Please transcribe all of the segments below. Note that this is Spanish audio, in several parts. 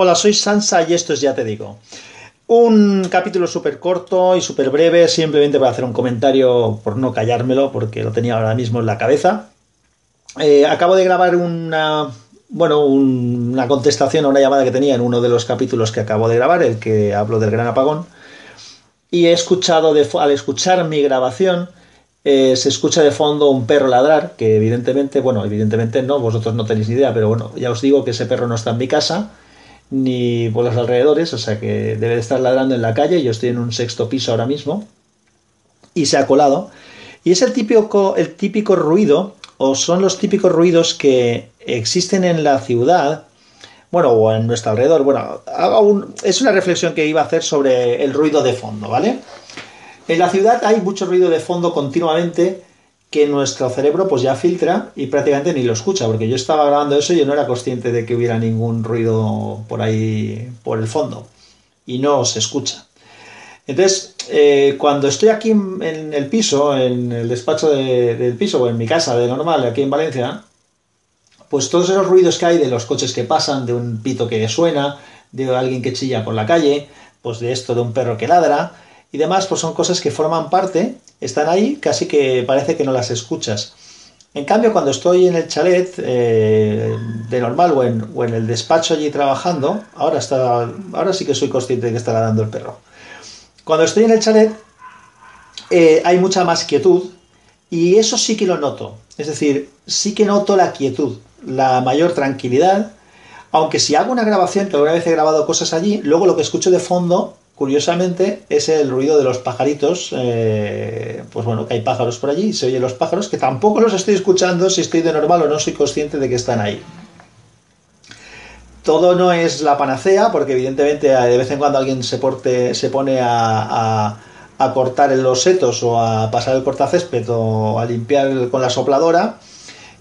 Hola, soy Sansa y esto es Ya Te Digo. Un capítulo súper corto y súper breve, simplemente para hacer un comentario por no callármelo, porque lo tenía ahora mismo en la cabeza. Eh, acabo de grabar una, bueno, una contestación a una llamada que tenía en uno de los capítulos que acabo de grabar, el que hablo del gran apagón. Y he escuchado, al escuchar mi grabación, eh, se escucha de fondo un perro ladrar, que evidentemente, bueno, evidentemente no, vosotros no tenéis ni idea, pero bueno, ya os digo que ese perro no está en mi casa ni por los alrededores, o sea que debe de estar ladrando en la calle, yo estoy en un sexto piso ahora mismo, y se ha colado. Y es el típico, el típico ruido, o son los típicos ruidos que existen en la ciudad, bueno, o en nuestro alrededor. Bueno, es una reflexión que iba a hacer sobre el ruido de fondo, ¿vale? En la ciudad hay mucho ruido de fondo continuamente que nuestro cerebro pues ya filtra y prácticamente ni lo escucha, porque yo estaba grabando eso y yo no era consciente de que hubiera ningún ruido por ahí, por el fondo, y no se escucha. Entonces, eh, cuando estoy aquí en el piso, en el despacho del piso, o en mi casa de normal, aquí en Valencia, pues todos esos ruidos que hay de los coches que pasan, de un pito que suena, de alguien que chilla por la calle, pues de esto de un perro que ladra, y demás, pues son cosas que forman parte están ahí, casi que parece que no las escuchas. En cambio, cuando estoy en el chalet eh, de normal o en, o en, el despacho allí trabajando, ahora, está, ahora sí que soy consciente de que está dando el perro. Cuando estoy en el chalet eh, hay mucha más quietud y eso sí que lo noto. Es decir, sí que noto la quietud, la mayor tranquilidad, aunque si hago una grabación, que alguna vez he grabado cosas allí, luego lo que escucho de fondo curiosamente, es el ruido de los pajaritos. Eh, pues bueno, que hay pájaros por allí, se oyen los pájaros, que tampoco los estoy escuchando si estoy de normal o no soy consciente de que están ahí. Todo no es la panacea, porque evidentemente de vez en cuando alguien se, porte, se pone a, cortar los setos o a pasar el cortacésped o a limpiar con la sopladora.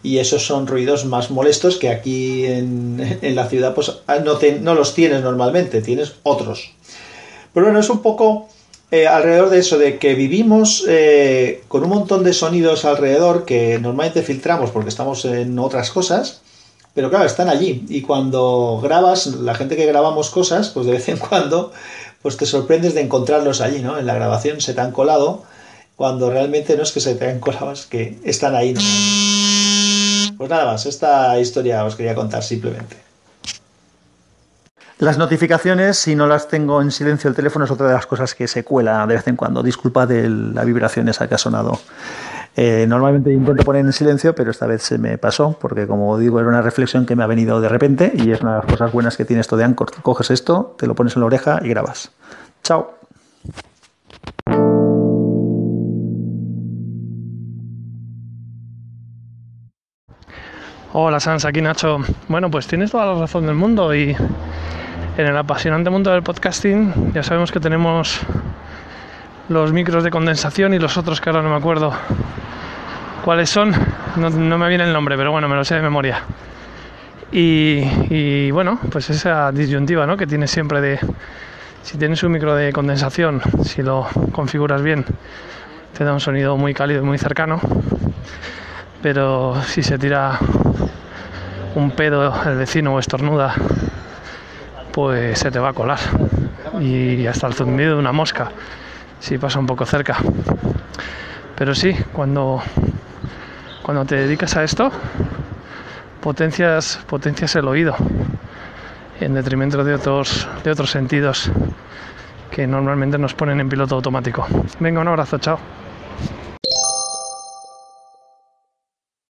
Y esos son ruidos más molestos que aquí en, la ciudad pues no, no los tienes normalmente, tienes otros. Pero bueno, es un poco eh, alrededor de eso, de que vivimos eh, con un montón de sonidos alrededor que normalmente filtramos porque estamos en otras cosas, pero claro, están allí. Y cuando grabas, la gente que grabamos cosas, pues de vez en cuando, pues te sorprendes de encontrarlos allí, ¿no? En la grabación se te han colado, cuando realmente no es que se te han colado, es que están ahí, ¿no? Pues nada más, esta historia os quería contar simplemente. Las notificaciones, si no las tengo en silencio el teléfono, es otra de las cosas que se cuela de vez en cuando. Disculpa de la vibración esa que ha sonado. Eh, normalmente intento poner en silencio, pero esta vez se me pasó, porque como digo, era una reflexión que me ha venido de repente y es una de las cosas buenas que tiene esto de Anchor. Coges esto, te lo pones en la oreja y grabas. Chao. Hola Sans, aquí Nacho. Bueno, pues tienes toda la razón del mundo y en el apasionante mundo del podcasting ya sabemos que tenemos los micros de condensación y los otros que ahora no me acuerdo cuáles son, no, me viene el nombre, pero bueno, me lo sé de memoria. Y, bueno, pues esa disyuntiva ¿no? que tienes siempre de si tienes un micro de condensación, si lo configuras bien, te da un sonido muy cálido y muy cercano, pero si se tira un pedo el vecino o estornuda pues se te va a colar. Y hasta el zumbido de una mosca, si pasa un poco cerca. Pero sí, cuando, cuando te dedicas a esto, potencias, potencias el oído en detrimento de otros, de otros sentidos que normalmente nos ponen en piloto automático. Venga, un abrazo, chao.